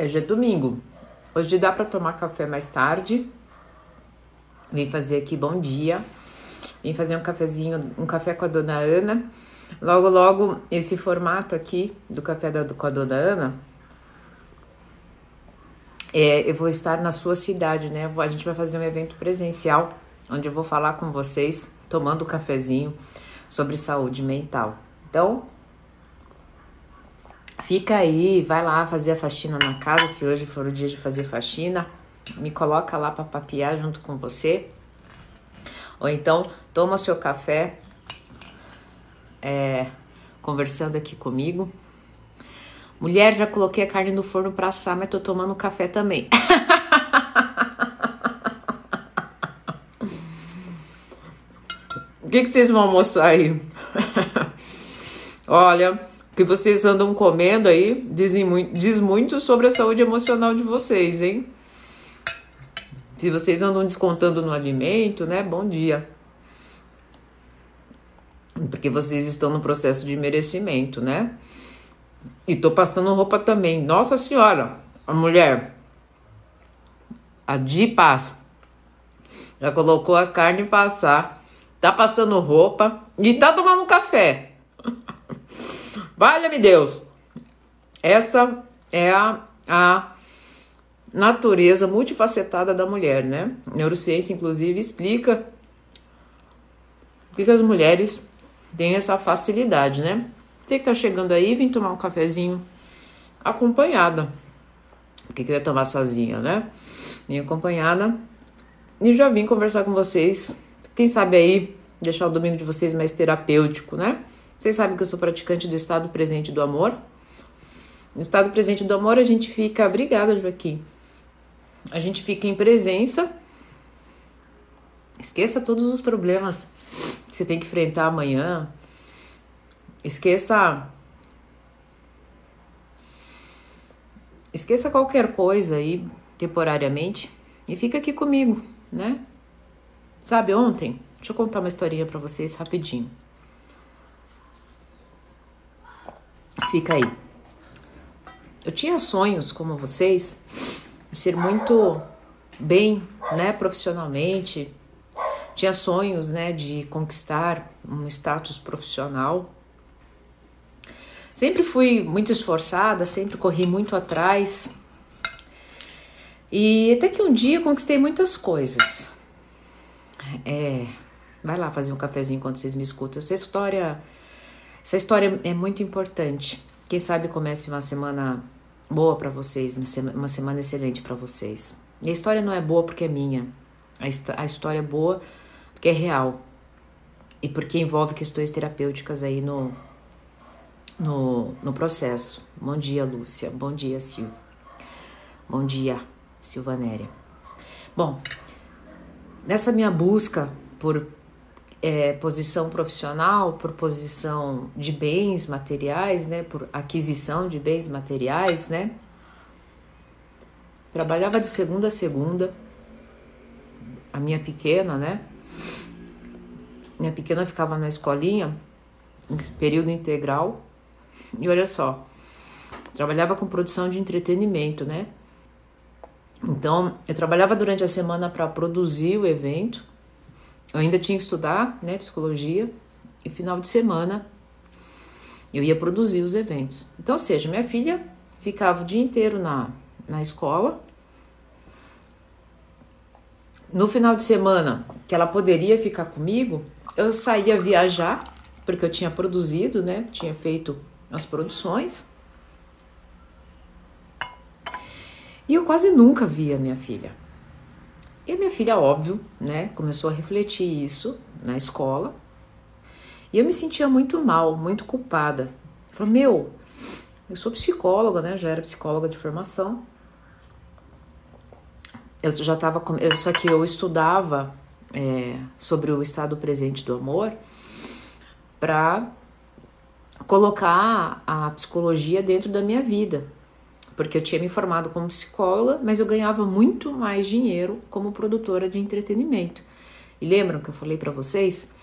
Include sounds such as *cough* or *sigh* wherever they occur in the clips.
Hoje é domingo. Hoje dá para tomar café mais tarde. Vim fazer aqui bom dia. Vim fazer um cafezinho, um café com a dona Ana. Logo, logo, esse formato aqui do café da, com a dona Ana. É, eu vou estar na sua cidade, né? A gente vai fazer um evento presencial onde eu vou falar com vocês, tomando um cafezinho, sobre saúde mental. Então, Fica aí, vai lá fazer a faxina na casa, se hoje for o dia de fazer faxina. Me coloca lá para papiar junto com você. Ou então, toma seu café, é, conversando aqui comigo. Mulher, já coloquei a carne no forno para assar, mas tô tomando café também. *laughs* O que, que vocês vão almoçar aí? *laughs* Olha, que vocês andam comendo aí dizem, diz muito sobre a saúde emocional de vocês, hein? Se vocês andam descontando no alimento, né? Bom dia. Porque vocês estão no processo de merecimento, né? E tô passando roupa também. Nossa Senhora, a mulher, a Di passa. Já colocou a carne passar, tá passando roupa e tá tomando café. Valha-me Deus! Essa é a, a natureza multifacetada da mulher, né? A neurociência, inclusive, explica que as mulheres têm essa facilidade, né? Você que tá chegando aí, vem tomar um cafezinho acompanhada. Porque que eu ia tomar sozinha, né? Vim acompanhada. E já vim conversar com vocês. Quem sabe aí deixar o domingo de vocês mais terapêutico, né? Vocês sabem que eu sou praticante do estado presente do amor. No estado presente do amor, a gente fica. Obrigada, Joaquim. A gente fica em presença. Esqueça todos os problemas que você tem que enfrentar amanhã. Esqueça. Esqueça qualquer coisa aí, temporariamente, e fica aqui comigo, né? Sabe, ontem, deixa eu contar uma historinha para vocês rapidinho. Fica aí. Eu tinha sonhos como vocês, ser muito bem, né, profissionalmente. Tinha sonhos, né, de conquistar um status profissional. Sempre fui muito esforçada, sempre corri muito atrás. E até que um dia conquistei muitas coisas. É, vai lá fazer um cafezinho enquanto vocês me escutam. Essa história essa história é muito importante. Quem sabe comece uma semana boa para vocês, uma semana excelente para vocês. E a história não é boa porque é minha. A história é boa porque é real. E porque envolve questões terapêuticas aí no, no, no processo. Bom dia, Lúcia. Bom dia, Sil. Bom dia, Silvanéria. Bom, nessa minha busca por é, posição profissional, por posição de bens materiais, né, por aquisição de bens materiais, né. Trabalhava de segunda a segunda. A minha pequena, né? Minha pequena ficava na escolinha, em período integral. E olha só, trabalhava com produção de entretenimento, né? Então, eu trabalhava durante a semana para produzir o evento eu ainda tinha que estudar, né, psicologia, e final de semana eu ia produzir os eventos. Então, ou seja, minha filha ficava o dia inteiro na, na escola. No final de semana, que ela poderia ficar comigo, eu saía viajar, porque eu tinha produzido, né? Tinha feito as produções. E eu quase nunca via minha filha. E a minha filha, óbvio, né, começou a refletir isso na escola. E eu me sentia muito mal, muito culpada. Falei, meu, eu sou psicóloga, né? Já era psicóloga de formação. Eu já estava, só que eu estudava é, sobre o estado presente do amor para colocar a psicologia dentro da minha vida porque eu tinha me formado como psicóloga, mas eu ganhava muito mais dinheiro como produtora de entretenimento. E lembram que eu falei para vocês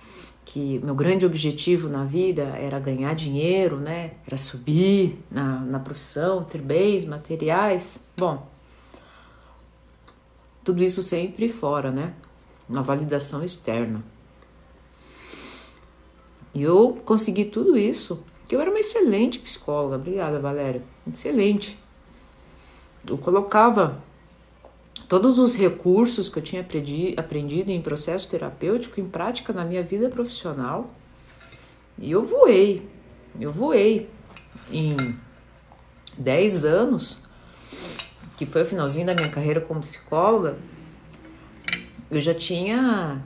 que meu grande objetivo na vida era ganhar dinheiro, né? Era subir na, na profissão, ter bens materiais. Bom, tudo isso sempre fora, né? Uma validação externa. E eu consegui tudo isso, porque eu era uma excelente psicóloga. Obrigada, Valéria. Excelente. Eu colocava todos os recursos que eu tinha aprendido em processo terapêutico em prática na minha vida profissional. E eu voei, eu voei. Em 10 anos, que foi o finalzinho da minha carreira como psicóloga, eu já tinha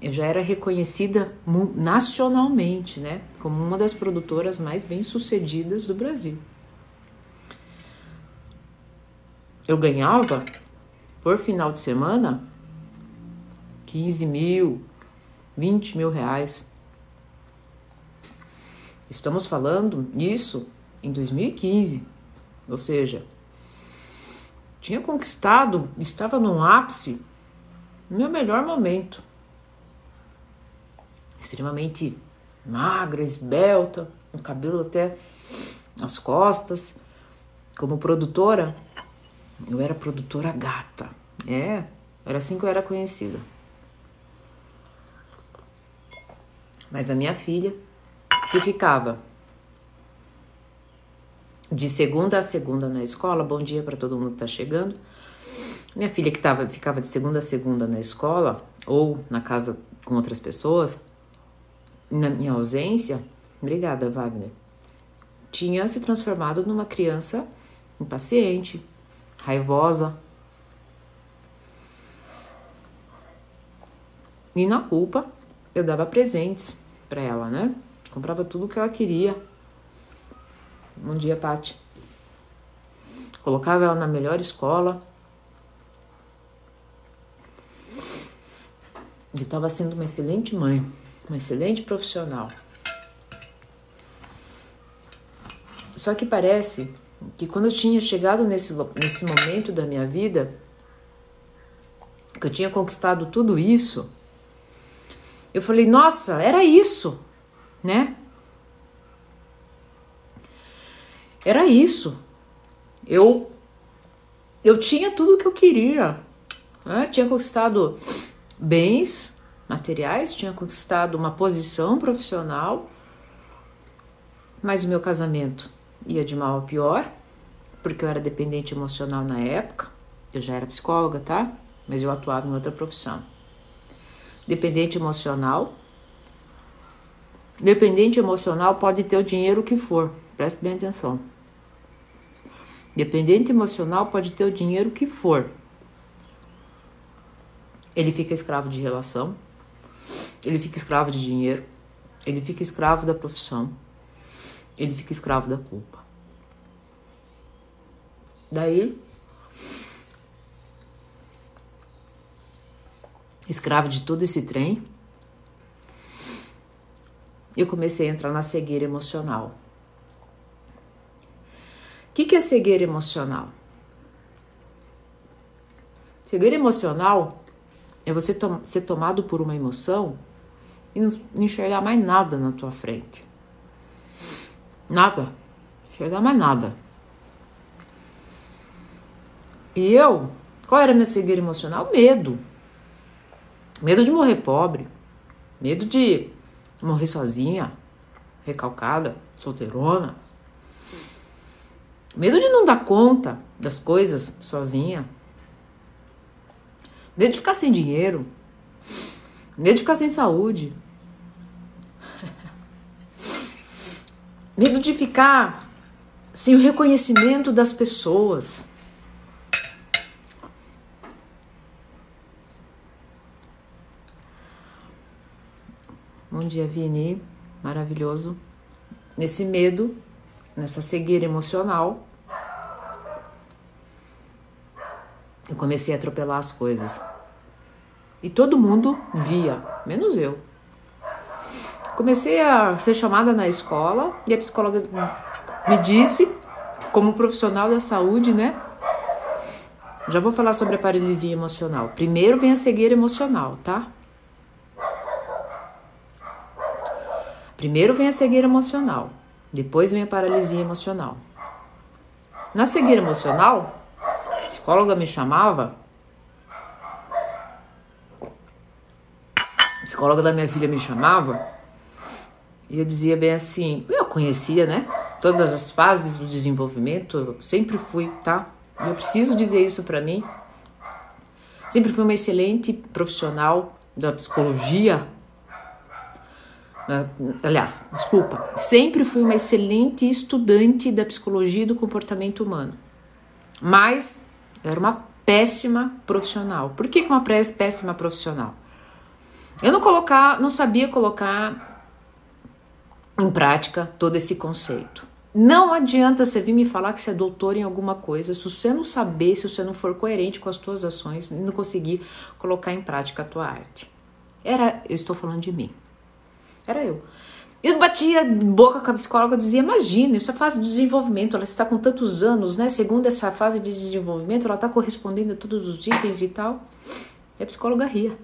eu já era reconhecida nacionalmente, né, como uma das produtoras mais bem-sucedidas do Brasil. Eu ganhava por final de semana 15 mil, 20 mil reais. Estamos falando isso em 2015, ou seja, tinha conquistado, estava no ápice, no meu melhor momento. Extremamente magra, esbelta, com cabelo até nas costas. Como produtora, eu era produtora gata. É, era assim que eu era conhecida. Mas a minha filha, que ficava de segunda a segunda na escola, bom dia para todo mundo que está chegando. Minha filha que tava, ficava de segunda a segunda na escola ou na casa com outras pessoas, na minha ausência, obrigada, Wagner, tinha se transformado numa criança impaciente, raivosa. E na culpa, eu dava presentes para ela, né? Comprava tudo que ela queria. Bom dia, Pati. Colocava ela na melhor escola. Eu estava sendo uma excelente mãe, uma excelente profissional. Só que parece que quando eu tinha chegado nesse, nesse momento da minha vida, que eu tinha conquistado tudo isso, eu falei, nossa, era isso, né? Era isso. Eu eu tinha tudo o que eu queria. Né? Tinha conquistado bens materiais, tinha conquistado uma posição profissional, mas o meu casamento ia de mal a pior, porque eu era dependente emocional na época. Eu já era psicóloga, tá? Mas eu atuava em outra profissão. Dependente emocional. Dependente emocional pode ter o dinheiro que for, preste bem atenção. Dependente emocional pode ter o dinheiro que for. Ele fica escravo de relação, ele fica escravo de dinheiro, ele fica escravo da profissão, ele fica escravo da culpa. Daí, escravo de todo esse trem, eu comecei a entrar na cegueira emocional. O que, que é cegueira emocional? Cegueira emocional é você tom ser tomado por uma emoção e não enxergar mais nada na tua frente. Nada. Enxergar mais nada. E eu, qual era a minha cegueira emocional? Medo. Medo de morrer pobre. Medo de morrer sozinha, recalcada, solteirona. Medo de não dar conta das coisas sozinha. Medo de ficar sem dinheiro. Medo de ficar sem saúde. Medo de ficar sem o reconhecimento das pessoas. Bom dia, Vini. Maravilhoso. Nesse medo, nessa cegueira emocional, eu comecei a atropelar as coisas. E todo mundo via, menos eu. Comecei a ser chamada na escola e a psicóloga me disse, como profissional da saúde, né? Já vou falar sobre a paralisia emocional. Primeiro vem a cegueira emocional, tá? Primeiro vem a cegueira emocional, depois vem a paralisia emocional. Na cegueira emocional, a psicóloga me chamava, a psicóloga da minha filha me chamava, e eu dizia bem assim, eu conhecia, né? Todas as fases do desenvolvimento, eu sempre fui, tá? E eu preciso dizer isso para mim. Sempre fui uma excelente profissional da psicologia, ah, aliás, desculpa, sempre fui uma excelente estudante da psicologia e do comportamento humano, mas era uma péssima profissional. Por que, uma péssima profissional? Eu não colocar, não sabia colocar em prática todo esse conceito. Não adianta você vir me falar que você é doutor em alguma coisa, se você não saber, se você não for coerente com as suas ações e não conseguir colocar em prática a tua arte. Era, eu estou falando de mim. Era eu. Eu batia boca com a psicóloga, dizia: Imagina, isso é fase de desenvolvimento. Ela está com tantos anos, né? Segundo essa fase de desenvolvimento, ela está correspondendo a todos os itens e tal. E a psicóloga ria.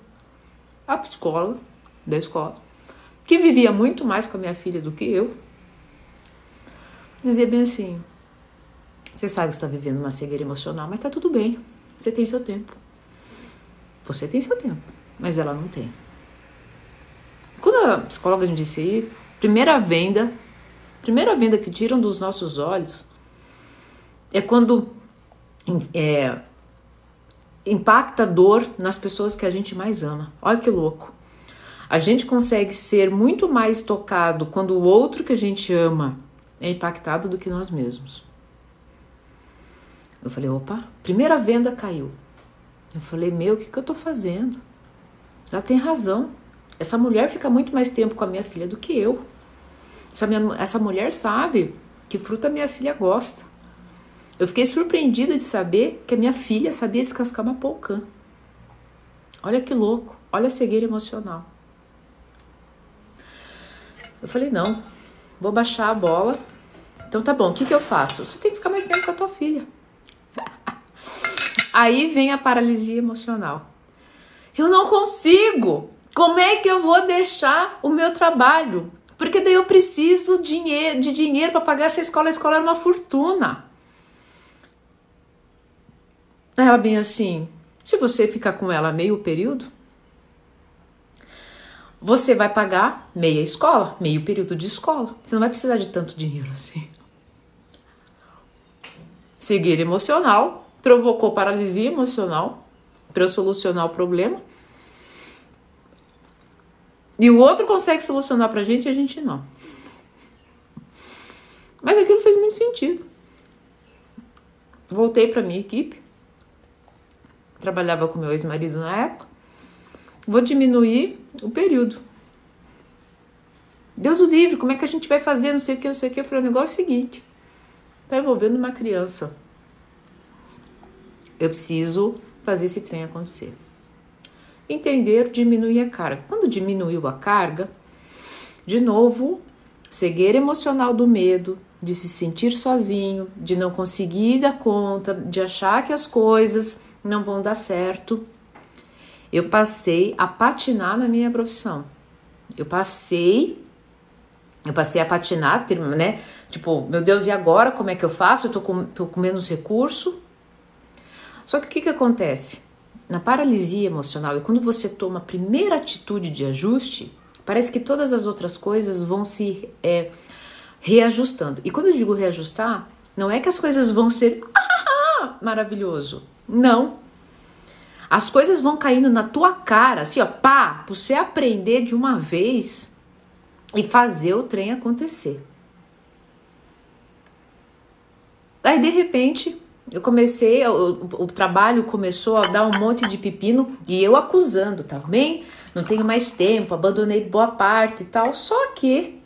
A psicóloga da escola, que vivia muito mais com a minha filha do que eu, dizia bem assim: Você sabe que está vivendo uma cegueira emocional, mas está tudo bem. Você tem seu tempo. Você tem seu tempo, mas ela não tem. Quando a psicóloga me disse aí, primeira venda, primeira venda que tiram dos nossos olhos é quando é, impacta dor nas pessoas que a gente mais ama. Olha que louco. A gente consegue ser muito mais tocado quando o outro que a gente ama é impactado do que nós mesmos. Eu falei, opa, primeira venda caiu. Eu falei, meu, o que, que eu tô fazendo? Ela tem razão. Essa mulher fica muito mais tempo com a minha filha do que eu. Essa, minha, essa mulher sabe que fruta minha filha gosta. Eu fiquei surpreendida de saber que a minha filha sabia descascar uma polcã. Olha que louco, olha a cegueira emocional. Eu falei, não, vou baixar a bola. Então tá bom, o que, que eu faço? Você tem que ficar mais tempo com a tua filha. *laughs* Aí vem a paralisia emocional. Eu não consigo. Como é que eu vou deixar o meu trabalho? Porque daí eu preciso de dinheiro para pagar essa escola. A escola é uma fortuna. Ela bem assim, se você ficar com ela meio período, você vai pagar meia escola, meio período de escola. Você não vai precisar de tanto dinheiro assim. Seguir emocional provocou paralisia emocional para solucionar o problema. E o outro consegue solucionar pra gente e a gente não. Mas aquilo fez muito sentido. Voltei pra minha equipe. Trabalhava com meu ex-marido na época. Vou diminuir o período. Deus o livre, como é que a gente vai fazer? Não sei o que, não sei o que. Eu falei, o negócio é o seguinte: tá envolvendo uma criança. Eu preciso fazer esse trem acontecer entender diminuir a carga. Quando diminuiu a carga, de novo, cegueira emocional do medo, de se sentir sozinho, de não conseguir dar conta, de achar que as coisas não vão dar certo. Eu passei a patinar na minha profissão. Eu passei eu passei a patinar, né? Tipo, meu Deus, e agora? Como é que eu faço? Eu tô com, tô com menos recurso. Só que o que, que acontece? na paralisia emocional e quando você toma a primeira atitude de ajuste, parece que todas as outras coisas vão se é, reajustando. E quando eu digo reajustar, não é que as coisas vão ser *laughs* ah, maravilhoso. Não. As coisas vão caindo na tua cara, assim, ó, pá, pra você aprender de uma vez e fazer o trem acontecer. Aí, de repente, eu comecei, o, trabalho começou a dar um monte de pepino e eu acusando também, não tenho mais tempo, abandonei boa parte e tal. Só que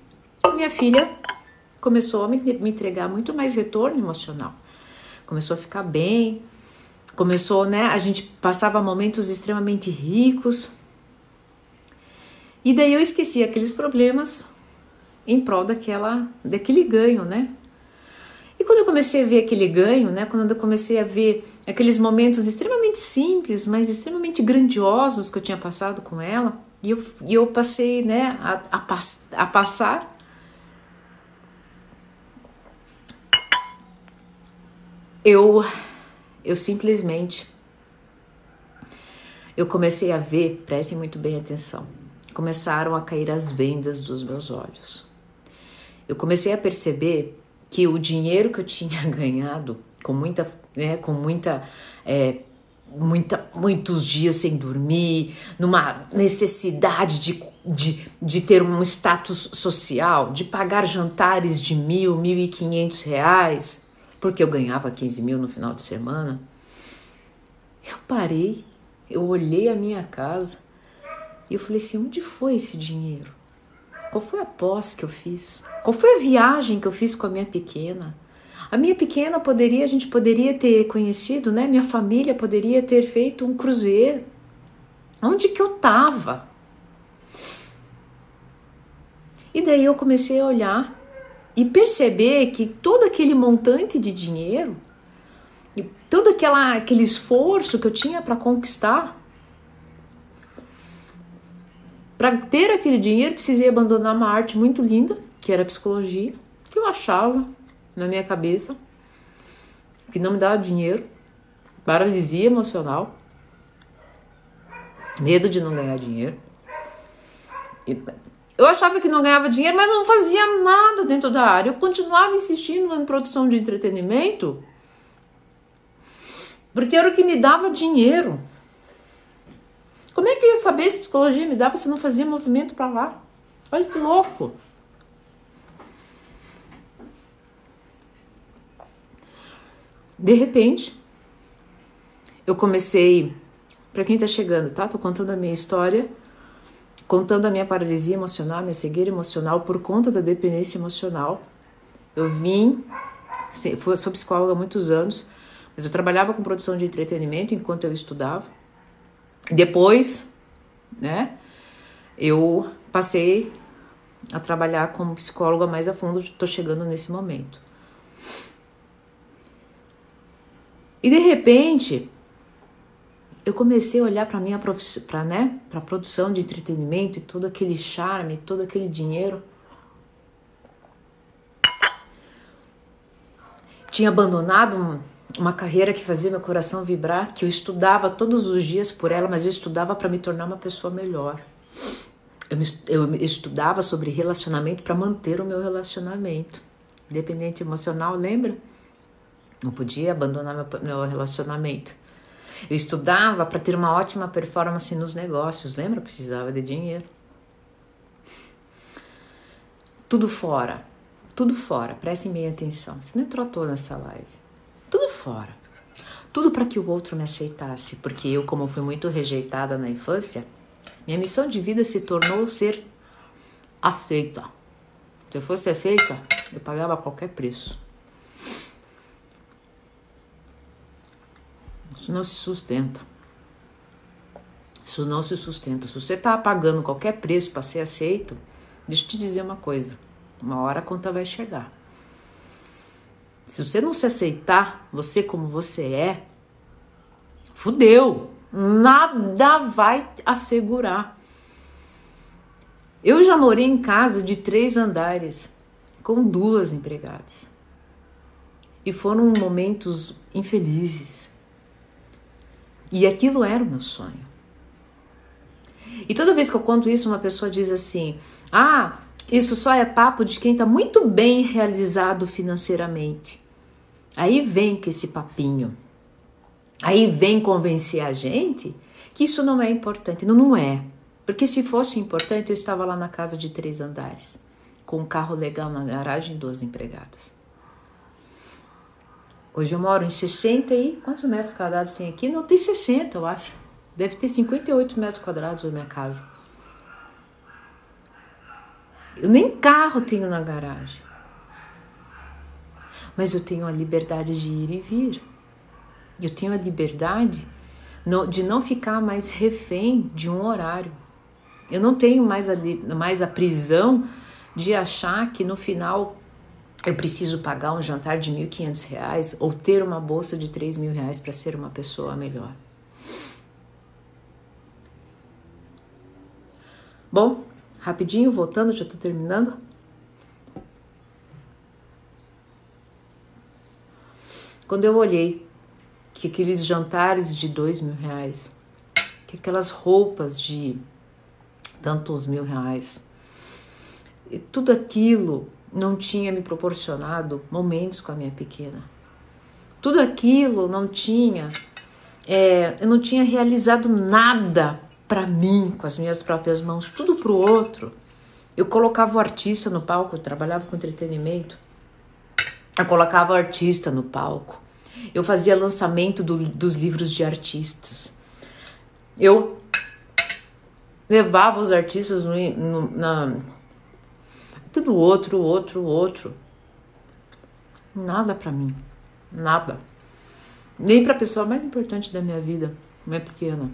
minha filha começou a me, me entregar muito mais retorno emocional, começou a ficar bem, começou, né? A gente passava momentos extremamente ricos. E daí eu esqueci aqueles problemas em prol daquela, daquele ganho, né? E quando eu comecei a ver aquele ganho, né, quando eu comecei a ver aqueles momentos extremamente simples, mas extremamente grandiosos que eu tinha passado com ela, E eu, e eu passei né, a, a, a passar. Eu, eu simplesmente eu comecei a ver, prestem muito bem atenção, começaram a cair as vendas dos meus olhos. Eu comecei a perceber que o dinheiro que eu tinha *laughs* ganhado com muita, né, com muita é, muita, muitos dias sem dormir, numa necessidade de, de, de ter um status social, de pagar jantares de mil, mil e quinhentos reais, porque eu ganhava 15 mil no final de semana. Eu parei, eu olhei a minha casa e eu falei assim: onde foi esse dinheiro? Qual foi a pós que eu fiz? Qual foi a viagem que eu fiz com a minha pequena? A minha pequena poderia, a gente poderia ter conhecido, né? Minha família poderia ter feito um cruzeiro. Onde que eu tava? E daí eu comecei a olhar e perceber que todo aquele montante de dinheiro e todo aquela, aquele esforço que eu tinha para conquistar, para ter aquele dinheiro, precisei abandonar uma arte muito linda, que era a psicologia, que eu achava na minha cabeça, que não me dava dinheiro, paralisia emocional, medo de não ganhar dinheiro. Eu achava que não ganhava dinheiro, mas não fazia nada dentro da área. Eu continuava insistindo em produção de entretenimento, porque era o que me dava dinheiro. Como é que eu ia saber se psicologia me dava se não fazia movimento para lá? Olha que louco. De repente, eu comecei, para quem está chegando, tá? Tô contando a minha história, contando a minha paralisia emocional, minha cegueira emocional por conta da dependência emocional. Eu vim, fui, sou psicóloga há muitos anos, mas eu trabalhava com produção de entretenimento enquanto eu estudava. Depois, né, eu passei a trabalhar como psicóloga mais a fundo, estou chegando nesse momento. E de repente, eu comecei a olhar para minha para né, para produção de entretenimento e todo aquele charme, todo aquele dinheiro. Tinha abandonado uma carreira que fazia meu coração vibrar, que eu estudava todos os dias por ela, mas eu estudava para me tornar uma pessoa melhor. Eu, me, eu estudava sobre relacionamento para manter o meu relacionamento. Independente emocional, lembra? Não podia abandonar meu, meu relacionamento. Eu estudava para ter uma ótima performance nos negócios, lembra? Eu precisava de dinheiro. Tudo fora, tudo fora, prestem bem atenção. Você não entrou toda nessa live. Tudo fora. Tudo para que o outro me aceitasse, porque eu, como fui muito rejeitada na infância, minha missão de vida se tornou ser aceita. Se eu fosse aceita, eu pagava qualquer preço. Isso não se sustenta. Isso não se sustenta. Se você está pagando qualquer preço para ser aceito, deixa eu te dizer uma coisa: uma hora a conta vai chegar. Se você não se aceitar, você como você é, fudeu. Nada vai assegurar. Eu já morei em casa de três andares com duas empregadas. E foram momentos infelizes. E aquilo era o meu sonho. E toda vez que eu conto isso, uma pessoa diz assim: Ah, isso só é papo de quem está muito bem realizado financeiramente. Aí vem com esse papinho. Aí vem convencer a gente que isso não é importante. Não, não é. Porque se fosse importante, eu estava lá na casa de três andares, com um carro legal na garagem e duas empregadas. Hoje eu moro em 60 e quantos metros quadrados tem aqui? Não tem 60, eu acho. Deve ter 58 metros quadrados na minha casa. Eu nem carro tenho na garagem. Mas eu tenho a liberdade de ir e vir. Eu tenho a liberdade de não ficar mais refém de um horário. Eu não tenho mais a, mais a prisão de achar que no final eu preciso pagar um jantar de R$ 1.500 ou ter uma bolsa de R$ mil reais para ser uma pessoa melhor. Bom, rapidinho, voltando, já tô terminando. Quando eu olhei que aqueles jantares de dois mil reais, que aquelas roupas de tantos mil reais, e tudo aquilo não tinha me proporcionado momentos com a minha pequena. Tudo aquilo não tinha, é, eu não tinha realizado nada para mim com as minhas próprias mãos, tudo para o outro. Eu colocava o artista no palco, eu trabalhava com entretenimento. Eu colocava o artista no palco. Eu fazia lançamento do, dos livros de artistas. Eu levava os artistas no, no, na tudo outro, outro, outro. Nada para mim, nada. Nem para a pessoa mais importante da minha vida, não é pequena.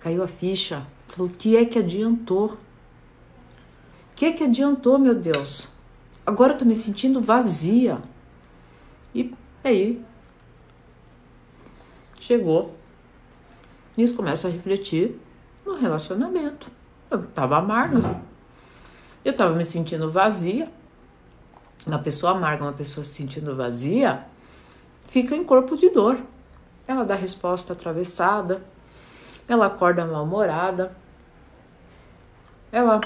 Caiu a ficha. Falou: o que é que adiantou? O que é que adiantou, meu Deus? Agora eu tô me sentindo vazia. E aí chegou. Nisso começo a refletir no relacionamento. Eu tava amarga. Eu tava me sentindo vazia. Uma pessoa amarga, uma pessoa se sentindo vazia, fica em corpo de dor. Ela dá resposta atravessada, ela acorda mal-humorada. Ela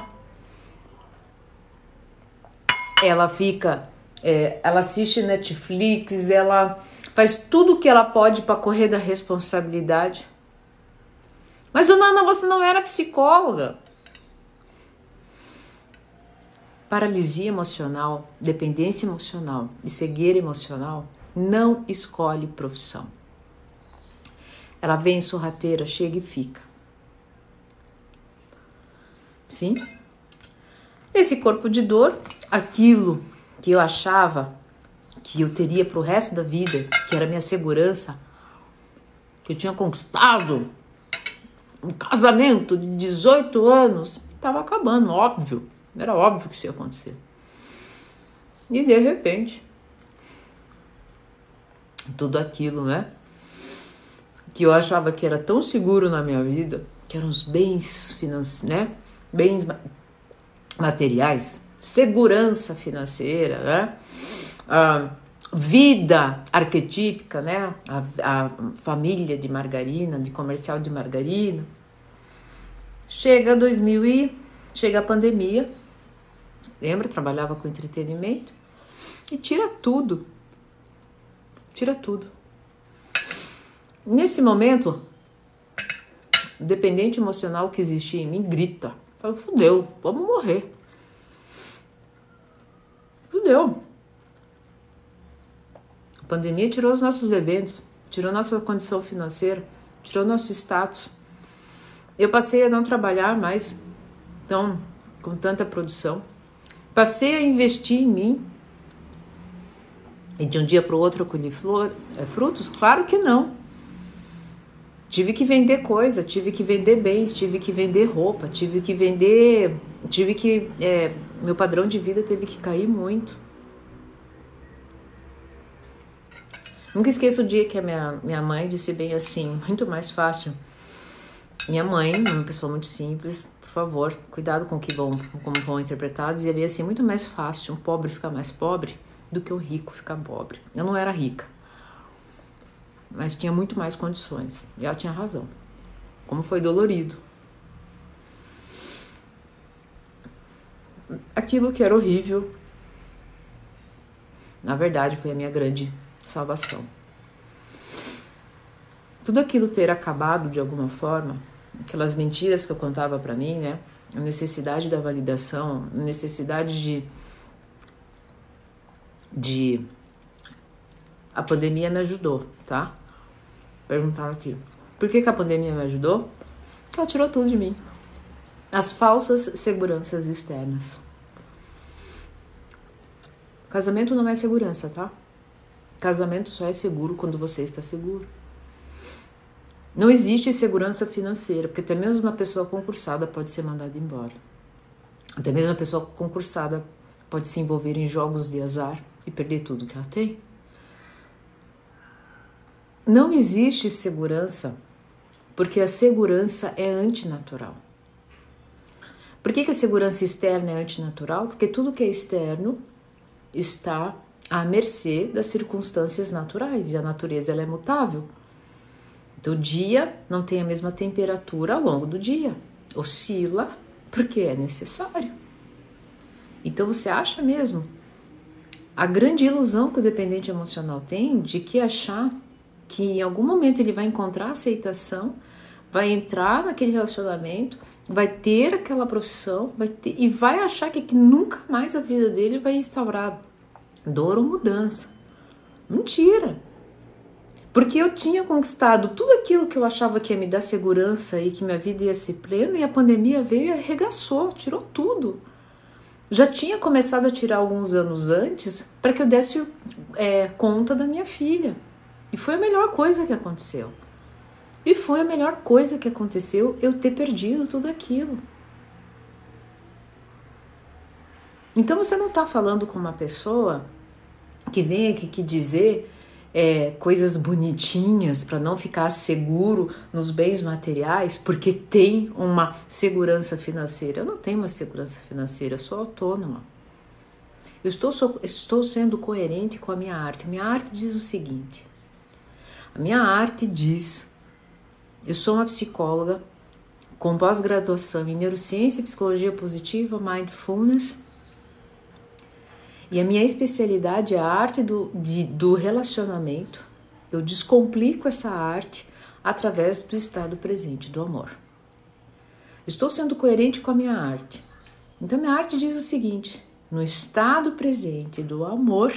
ela fica, é, ela assiste Netflix, ela faz tudo o que ela pode para correr da responsabilidade. Mas, Nana, você não era psicóloga. Paralisia emocional, dependência emocional e cegueira emocional não escolhe profissão. Ela vem sorrateira, chega e fica. Sim? Esse corpo de dor, aquilo que eu achava que eu teria para o resto da vida, que era minha segurança, que eu tinha conquistado um casamento de 18 anos, estava acabando, óbvio. Era óbvio que isso ia acontecer. E de repente, tudo aquilo, né? que eu achava que era tão seguro na minha vida, que eram os bens financeiros, né? Bens materiais, segurança financeira, né? Ah, vida arquetípica, né? A, a, família de margarina, de comercial de margarina. Chega 2000 e chega a pandemia. Lembra? Trabalhava com entretenimento e tira tudo. Tira tudo. Nesse momento, o dependente emocional que existia em mim grita. Fala, fudeu, vamos morrer. Fudeu. A pandemia tirou os nossos eventos, tirou nossa condição financeira, tirou nosso status. Eu passei a não trabalhar mais tão, com tanta produção. Passei a investir em mim. E de um dia para o outro eu colhi flor, é, frutos? Claro que não. Tive que vender coisa, tive que vender bens, tive que vender roupa, tive que vender. Tive que. É, meu padrão de vida teve que cair muito. Nunca esqueço o dia que a minha, minha mãe disse bem assim: muito mais fácil. Minha mãe, uma pessoa muito simples, por favor, cuidado com o que vão, como vão interpretar, dizia bem assim: muito mais fácil um pobre ficar mais pobre do que um rico ficar pobre. Eu não era rica mas tinha muito mais condições. E ela tinha razão. Como foi dolorido. Aquilo que era horrível, na verdade, foi a minha grande salvação. Tudo aquilo ter acabado de alguma forma, aquelas mentiras que eu contava para mim, né? A necessidade da validação, a necessidade de de a pandemia me ajudou, tá? Perguntaram aqui. Por que, que a pandemia me ajudou? Ela tirou tudo de mim. As falsas seguranças externas. Casamento não é segurança, tá? Casamento só é seguro quando você está seguro. Não existe segurança financeira, porque até mesmo uma pessoa concursada pode ser mandada embora. Até mesmo uma pessoa concursada pode se envolver em jogos de azar e perder tudo que ela tem. Não existe segurança Porque a segurança é antinatural. Por que, que a segurança externa é antinatural? Porque tudo que é externo está à mercê das circunstâncias naturais e a natureza ela é mutável. Então, o dia não tem a mesma temperatura ao longo do dia, oscila porque é necessário. Então, você acha mesmo a grande ilusão que o dependente emocional tem de que achar que em algum momento ele vai encontrar aceitação, vai entrar naquele relacionamento, vai ter aquela profissão, vai ter, e vai achar que, que nunca mais a vida dele vai instaurar dor ou mudança. Mentira! Porque eu tinha conquistado tudo aquilo que eu achava que ia me dar segurança e que minha vida ia ser plena, e a pandemia veio e arregaçou, tirou tudo. Já tinha começado a tirar alguns anos antes para que eu desse é, conta da minha filha. E foi a melhor coisa que aconteceu. E foi a melhor coisa que aconteceu eu ter perdido tudo aquilo. Então você não está falando com uma pessoa que vem aqui que dizer é, coisas bonitinhas para não ficar seguro nos bens materiais, porque tem uma segurança financeira. Eu não tenho uma segurança financeira, eu sou autônoma. Eu estou, sou, estou sendo coerente com a minha arte. Minha arte diz o seguinte: a minha arte diz, eu sou uma psicóloga com pós-graduação em neurociência, psicologia positiva, mindfulness e a minha especialidade é a arte do, de, do relacionamento. Eu descomplico essa arte através do estado presente, do amor. Estou sendo coerente com a minha arte. Então, minha arte diz o seguinte: no estado presente do amor,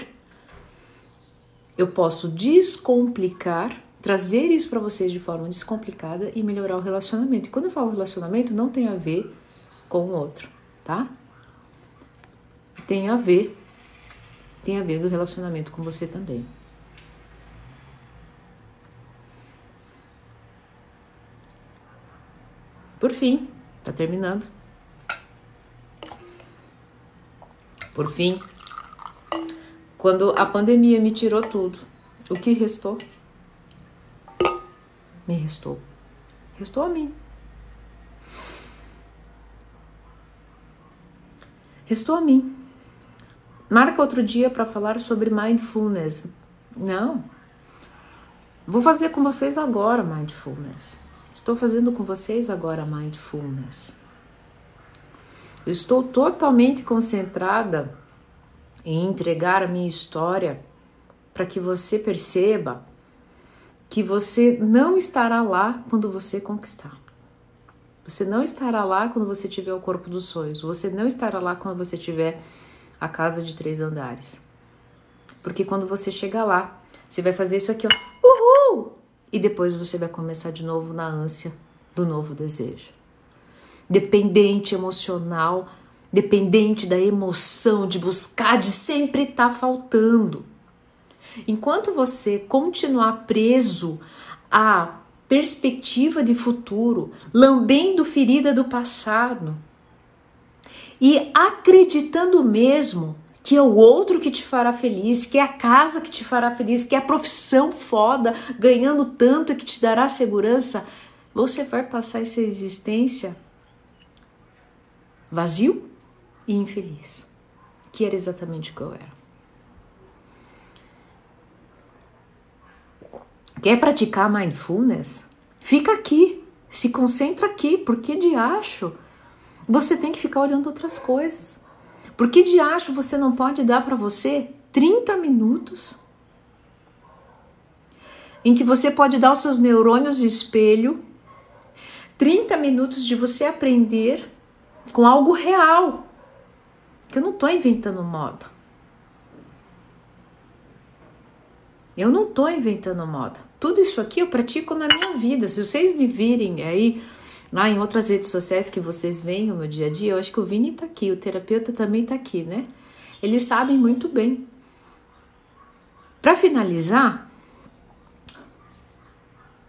eu posso descomplicar, trazer isso para vocês de forma descomplicada e melhorar o relacionamento. E quando eu falo relacionamento, não tem a ver com o outro, tá? Tem a ver tem a ver do relacionamento com você também. Por fim, tá terminando. Por fim, quando a pandemia me tirou tudo, o que restou? Me restou. Restou a mim. Restou a mim. Marca outro dia para falar sobre mindfulness. Não. Vou fazer com vocês agora mindfulness. Estou fazendo com vocês agora mindfulness. Estou totalmente concentrada em entregar a minha história para que você perceba que você não estará lá quando você conquistar. Você não estará lá quando você tiver o corpo dos sonhos. Você não estará lá quando você tiver a casa de três andares. Porque quando você chegar lá, você vai fazer isso aqui, ó, uhul! E depois você vai começar de novo na ânsia do novo desejo. Dependente emocional, dependente da emoção, de buscar, de sempre estar tá faltando. Enquanto você continuar preso à perspectiva de futuro, lambendo ferida do passado, e acreditando mesmo que é o outro que te fará feliz, que é a casa que te fará feliz, que é a profissão foda, ganhando tanto que te dará segurança, você vai passar essa existência vazio e infeliz, que era exatamente o que eu era. Quer praticar mindfulness? Fica aqui, se concentra aqui, porque de acho você tem que ficar olhando outras coisas. Por que de acho você não pode dar para você 30 minutos em que você pode dar os seus neurônios de espelho, 30 minutos de você aprender com algo real. Que eu não estou inventando moda. Eu não estou inventando moda. Tudo isso aqui eu pratico na minha vida. Se vocês me virem aí lá em outras redes sociais que vocês veem o meu dia a dia, eu acho que o Vini tá aqui, o terapeuta também tá aqui, né? Eles sabem muito bem. Para finalizar,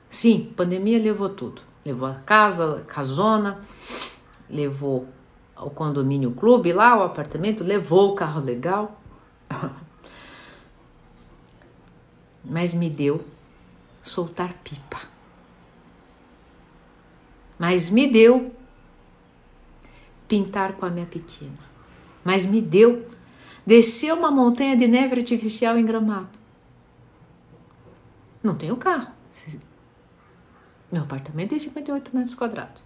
sim, pandemia levou tudo. Levou a casa, a casona, levou o condomínio clube lá, o apartamento, levou o carro legal. *laughs* Mas me deu soltar pipa mas me deu pintar com a minha pequena. Mas me deu descer uma montanha de neve artificial em gramado. Não tenho carro. Meu apartamento tem 58 metros quadrados.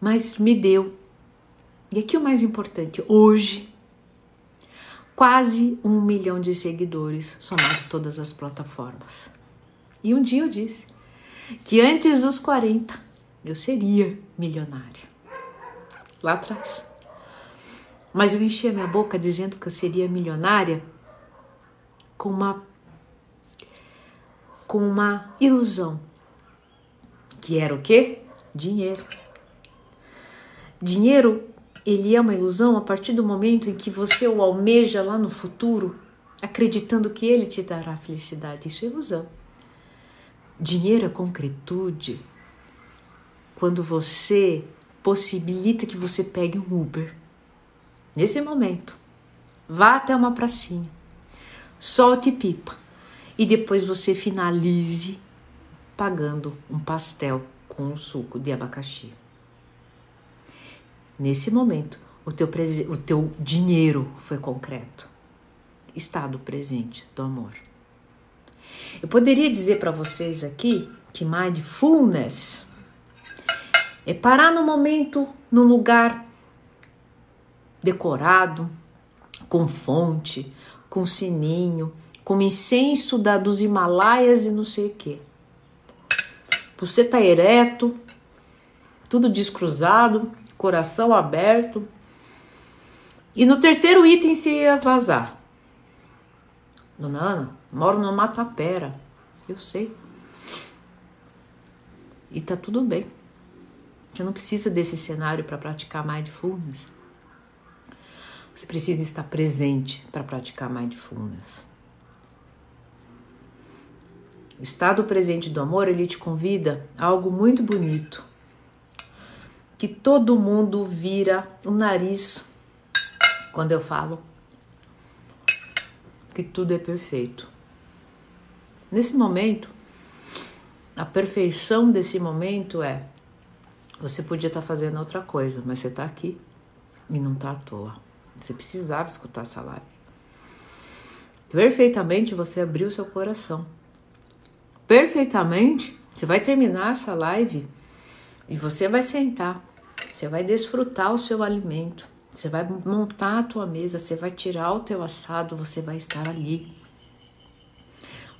Mas me deu. E aqui o mais importante, hoje, quase um milhão de seguidores, somado todas as plataformas. E um dia eu disse que antes dos 40 eu seria milionária. Lá atrás. Mas eu enchi a minha boca dizendo que eu seria milionária com uma com uma ilusão. Que era o quê? Dinheiro. Dinheiro, ele é uma ilusão a partir do momento em que você o almeja lá no futuro, acreditando que ele te dará felicidade. Isso é ilusão. Dinheiro é concretude quando você possibilita que você pegue um Uber. Nesse momento, vá até uma pracinha, solte pipa e depois você finalize pagando um pastel com um suco de abacaxi. Nesse momento, o teu, o teu dinheiro foi concreto. Estado presente do amor. Eu poderia dizer para vocês aqui que mindfulness é parar no momento, num lugar decorado, com fonte, com sininho, com incenso da, dos Himalaias e não sei o que. Você tá ereto, tudo descruzado, coração aberto. E no terceiro item se ia vazar. Dona Ana, moro no Matapera. Eu sei. E tá tudo bem. Você não precisa desse cenário para praticar mindfulness. Você precisa estar presente para praticar mindfulness. O estado presente do amor, ele te convida a algo muito bonito. Que todo mundo vira o nariz quando eu falo que tudo é perfeito. Nesse momento, a perfeição desse momento é você podia estar fazendo outra coisa, mas você está aqui e não está à toa. Você precisava escutar essa live. Perfeitamente você abriu seu coração. Perfeitamente, você vai terminar essa live e você vai sentar. Você vai desfrutar o seu alimento. Você vai montar a tua mesa, você vai tirar o teu assado, você vai estar ali.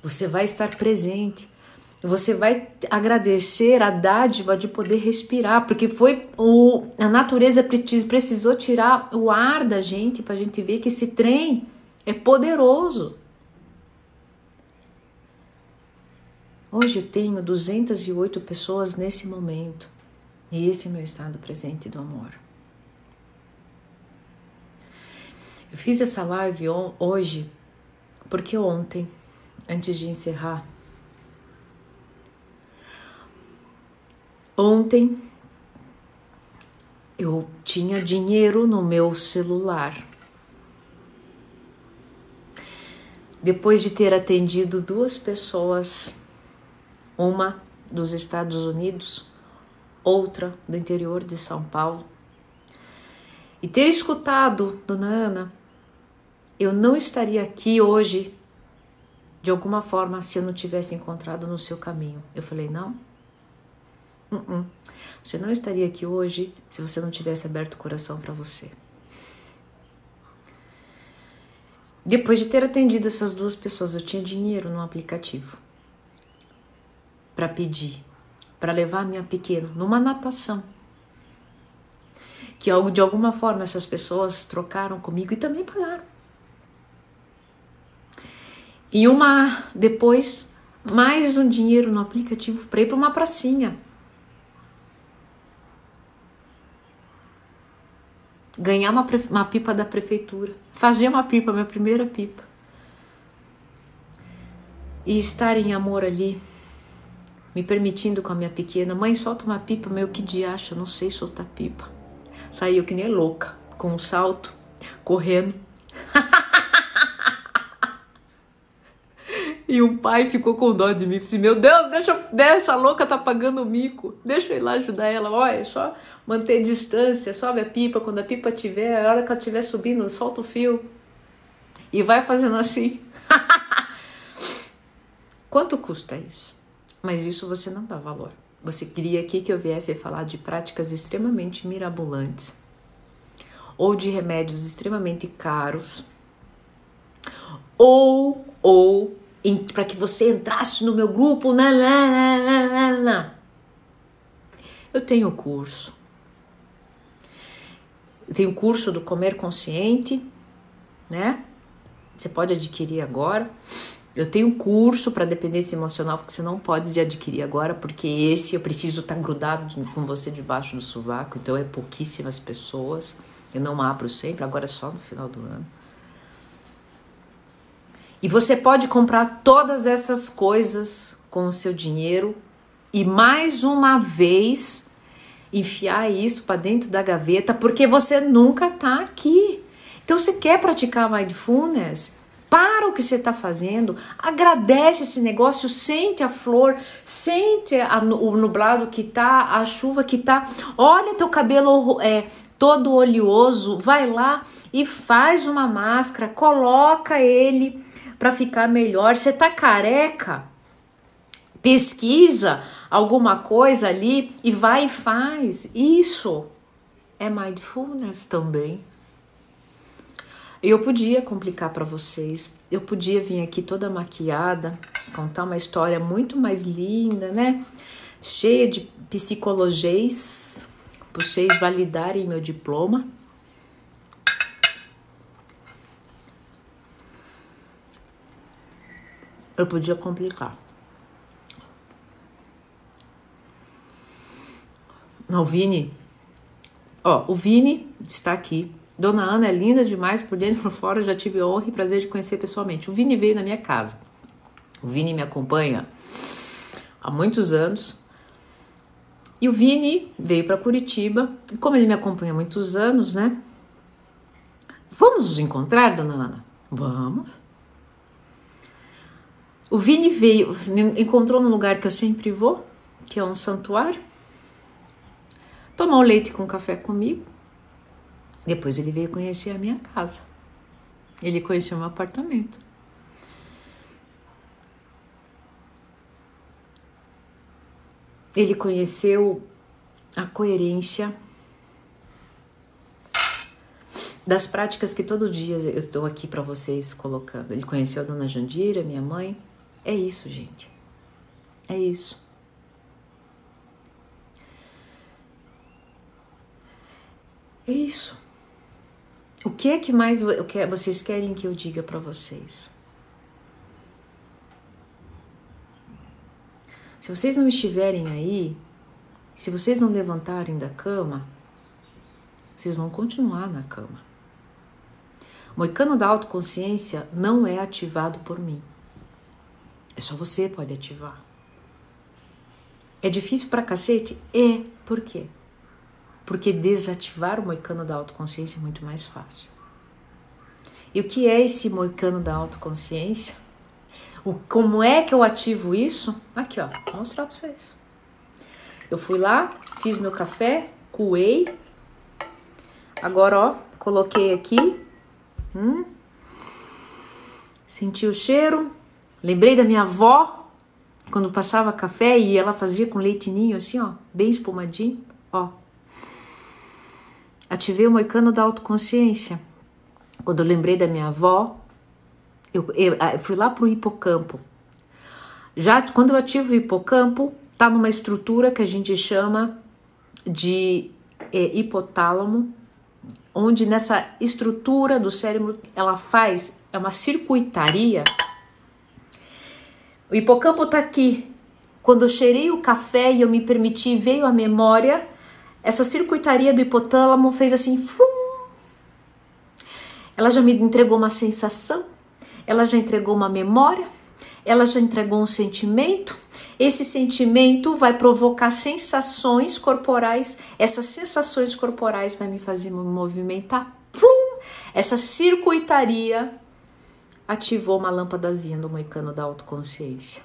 Você vai estar presente. Você vai agradecer a dádiva de poder respirar, porque foi o, a natureza precisou tirar o ar da gente para a gente ver que esse trem é poderoso. Hoje eu tenho 208 pessoas nesse momento, e esse é meu estado presente do amor. Eu fiz essa live hoje porque ontem, antes de encerrar, Ontem eu tinha dinheiro no meu celular. Depois de ter atendido duas pessoas, uma dos Estados Unidos, outra do interior de São Paulo, e ter escutado Dona Ana, eu não estaria aqui hoje de alguma forma se eu não tivesse encontrado no seu caminho. Eu falei, não, Uh -uh. Você não estaria aqui hoje se você não tivesse aberto o coração para você. Depois de ter atendido essas duas pessoas, eu tinha dinheiro no aplicativo para pedir, para levar a minha pequena numa natação. Que de alguma forma essas pessoas trocaram comigo e também pagaram. E uma depois mais um dinheiro no aplicativo para ir para uma pracinha ganhar uma, uma pipa da prefeitura, fazer uma pipa, minha primeira pipa. E estar em amor ali, me permitindo com a minha pequena, mãe, solta uma pipa, meu, que dia acha, não sei soltar pipa. Saiu que nem louca, com um salto, correndo. *laughs* E um pai ficou com dó de mim. Falei assim, meu Deus, deixa, deixa a louca tá pagando o mico. Deixa eu ir lá ajudar ela. Olha, é só manter distância, sobe a pipa. Quando a pipa tiver, a hora que ela estiver subindo, solta o fio. E vai fazendo assim. *laughs* Quanto custa isso? Mas isso você não dá valor. Você queria aqui que eu viesse falar de práticas extremamente mirabolantes ou de remédios extremamente caros ou ou para que você entrasse no meu grupo, não, não, não. Eu tenho curso. Eu tenho curso do Comer Consciente, né? Você pode adquirir agora. Eu tenho curso para dependência emocional que você não pode adquirir agora, porque esse eu preciso estar tá grudado com você debaixo do sovaco, então é pouquíssimas pessoas. Eu não abro sempre, agora é só no final do ano. E você pode comprar todas essas coisas com o seu dinheiro e mais uma vez enfiar isso para dentro da gaveta, porque você nunca tá aqui. Então você quer praticar mindfulness? Para o que você está fazendo, agradece esse negócio, sente a flor, sente a, o nublado que tá, a chuva que tá. Olha teu cabelo é, todo oleoso, vai lá e faz uma máscara, coloca ele para ficar melhor. Você tá careca? Pesquisa alguma coisa ali e vai e faz. Isso é mindfulness também. Eu podia complicar para vocês, eu podia vir aqui toda maquiada, contar uma história muito mais linda, né? Cheia de psicologias, para vocês validarem meu diploma. Eu podia complicar. Não, Vini. Ó, o Vini está aqui Dona Ana é linda demais por dentro e por fora, já tive a honra e prazer de conhecer pessoalmente. O Vini veio na minha casa. O Vini me acompanha há muitos anos. E o Vini veio para Curitiba. E como ele me acompanha há muitos anos, né? Vamos nos encontrar, dona Ana? Vamos. O Vini veio, encontrou num lugar que eu sempre vou, que é um santuário. Tomou leite com café comigo. Depois ele veio conhecer a minha casa. Ele conheceu meu apartamento. Ele conheceu a coerência das práticas que todo dia eu estou aqui para vocês colocando. Ele conheceu a dona Jandira, minha mãe. É isso, gente. É isso. É isso. O que é que mais vocês querem que eu diga para vocês? Se vocês não estiverem aí, se vocês não levantarem da cama, vocês vão continuar na cama. O moicano da autoconsciência não é ativado por mim. É só você pode ativar. É difícil pra cacete? É. Por quê? porque desativar o moicano da autoconsciência é muito mais fácil. E o que é esse moicano da autoconsciência? O, como é que eu ativo isso? Aqui, ó, vou mostrar para vocês. Eu fui lá, fiz meu café, coei. Agora, ó, coloquei aqui. Hum, senti o cheiro. Lembrei da minha avó, quando passava café e ela fazia com leitinho assim, ó, bem espumadinho. Ó, Ativei o moicano da autoconsciência. Quando eu lembrei da minha avó, eu, eu, eu fui lá para o hipocampo. Já quando eu ativo o hipocampo, tá numa estrutura que a gente chama de é, hipotálamo, onde nessa estrutura do cérebro ela faz é uma circuitaria. O hipocampo está aqui. Quando eu cheirei o café e eu me permiti, veio a memória essa circuitaria do hipotálamo fez assim, fum. Ela já me entregou uma sensação, ela já entregou uma memória, ela já entregou um sentimento. Esse sentimento vai provocar sensações corporais. Essas sensações corporais vai me fazer me movimentar. Fum. Essa circuitaria ativou uma lâmpadazinha do moicano da autoconsciência.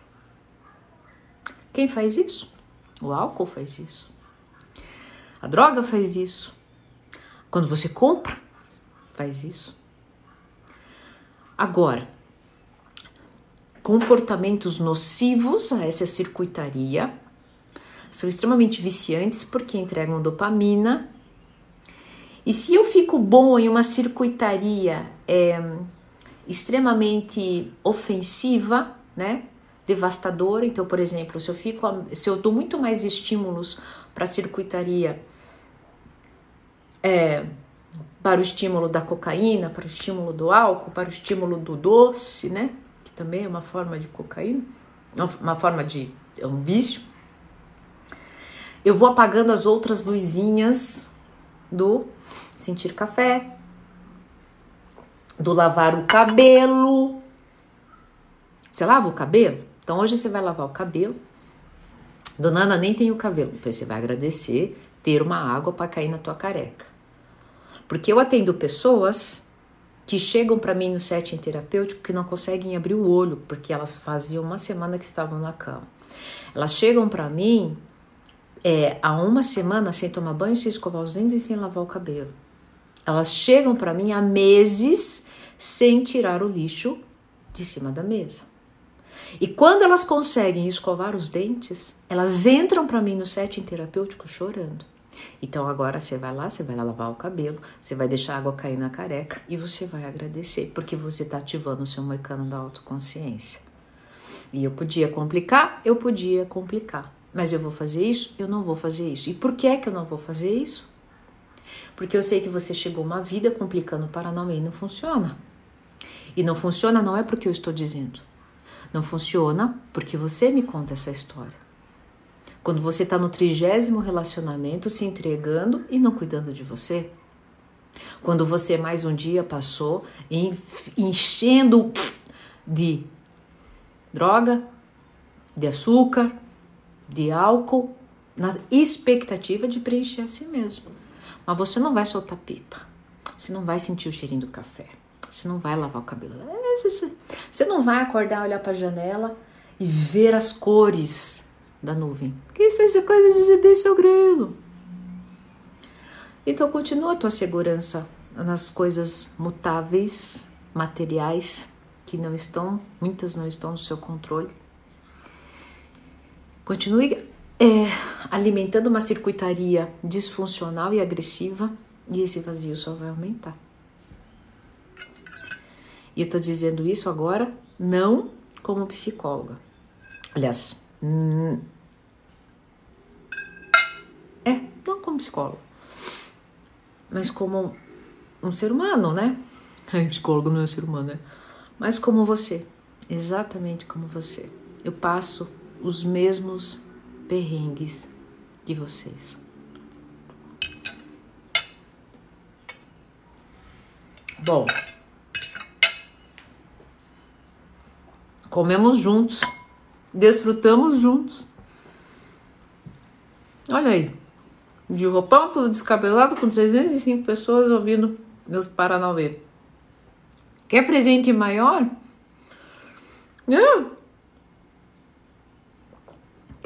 Quem faz isso? O álcool faz isso. A droga faz isso. Quando você compra, faz isso. Agora, comportamentos nocivos a essa circuitaria são extremamente viciantes porque entregam dopamina. E se eu fico bom em uma circuitaria é, extremamente ofensiva, né? Devastadora. Então, por exemplo, se eu fico, se eu dou muito mais estímulos para circuitaria é, para o estímulo da cocaína, para o estímulo do álcool, para o estímulo do doce, né? Que também é uma forma de cocaína, uma forma de é um vício. Eu vou apagando as outras luzinhas do sentir café, do lavar o cabelo. Você lava o cabelo? Então hoje você vai lavar o cabelo. Dona Ana nem tem o cabelo, você vai agradecer ter uma água para cair na tua careca. Porque eu atendo pessoas que chegam para mim no setting terapêutico que não conseguem abrir o olho, porque elas faziam uma semana que estavam na cama. Elas chegam para mim é, há uma semana sem tomar banho, sem escovar os dentes e sem lavar o cabelo. Elas chegam para mim há meses sem tirar o lixo de cima da mesa. E quando elas conseguem escovar os dentes, elas entram para mim no setting terapêutico chorando. Então agora você vai lá, você vai lavar o cabelo, você vai deixar a água cair na careca e você vai agradecer, porque você está ativando o seu moicano da autoconsciência. E eu podia complicar, eu podia complicar. Mas eu vou fazer isso? Eu não vou fazer isso. E por que é que eu não vou fazer isso? Porque eu sei que você chegou uma vida complicando para não e não funciona. E não funciona não é porque eu estou dizendo. Não funciona porque você me conta essa história. Quando você está no trigésimo relacionamento, se entregando e não cuidando de você. Quando você mais um dia passou enchendo de droga, de açúcar, de álcool, na expectativa de preencher a si mesmo. Mas você não vai soltar pipa. Você não vai sentir o cheirinho do café. Você não vai lavar o cabelo. É, você não vai acordar, olhar para a janela e ver as cores da nuvem. Que seja coisa de exibir seu grilo. Então continua a tua segurança nas coisas mutáveis, materiais, que não estão, muitas não estão no seu controle. Continue é, alimentando uma circuitaria disfuncional e agressiva e esse vazio só vai aumentar. E eu tô dizendo isso agora não como psicóloga. Aliás, é, não como psicólogo, mas como um ser humano, né? psicólogo não é ser humano, né? Mas como você, exatamente como você. Eu passo os mesmos perrengues de vocês. Bom, comemos juntos, desfrutamos juntos. Olha aí, de roupão, tudo descabelado, com 305 pessoas ouvindo meus Paranauê. Quer presente maior? É.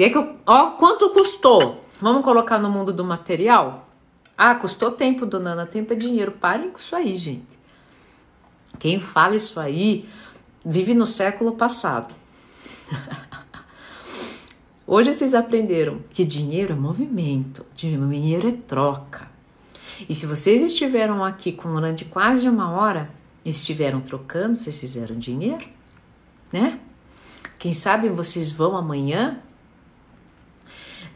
Quer que eu. Ó, quanto custou? Vamos colocar no mundo do material? Ah, custou tempo, dona Ana. Tempo é dinheiro. Parem com isso aí, gente. Quem fala isso aí vive no século passado. *laughs* Hoje vocês aprenderam que dinheiro é movimento, dinheiro é troca. E se vocês estiveram aqui com durante quase uma hora estiveram trocando, vocês fizeram dinheiro, né? Quem sabe vocês vão amanhã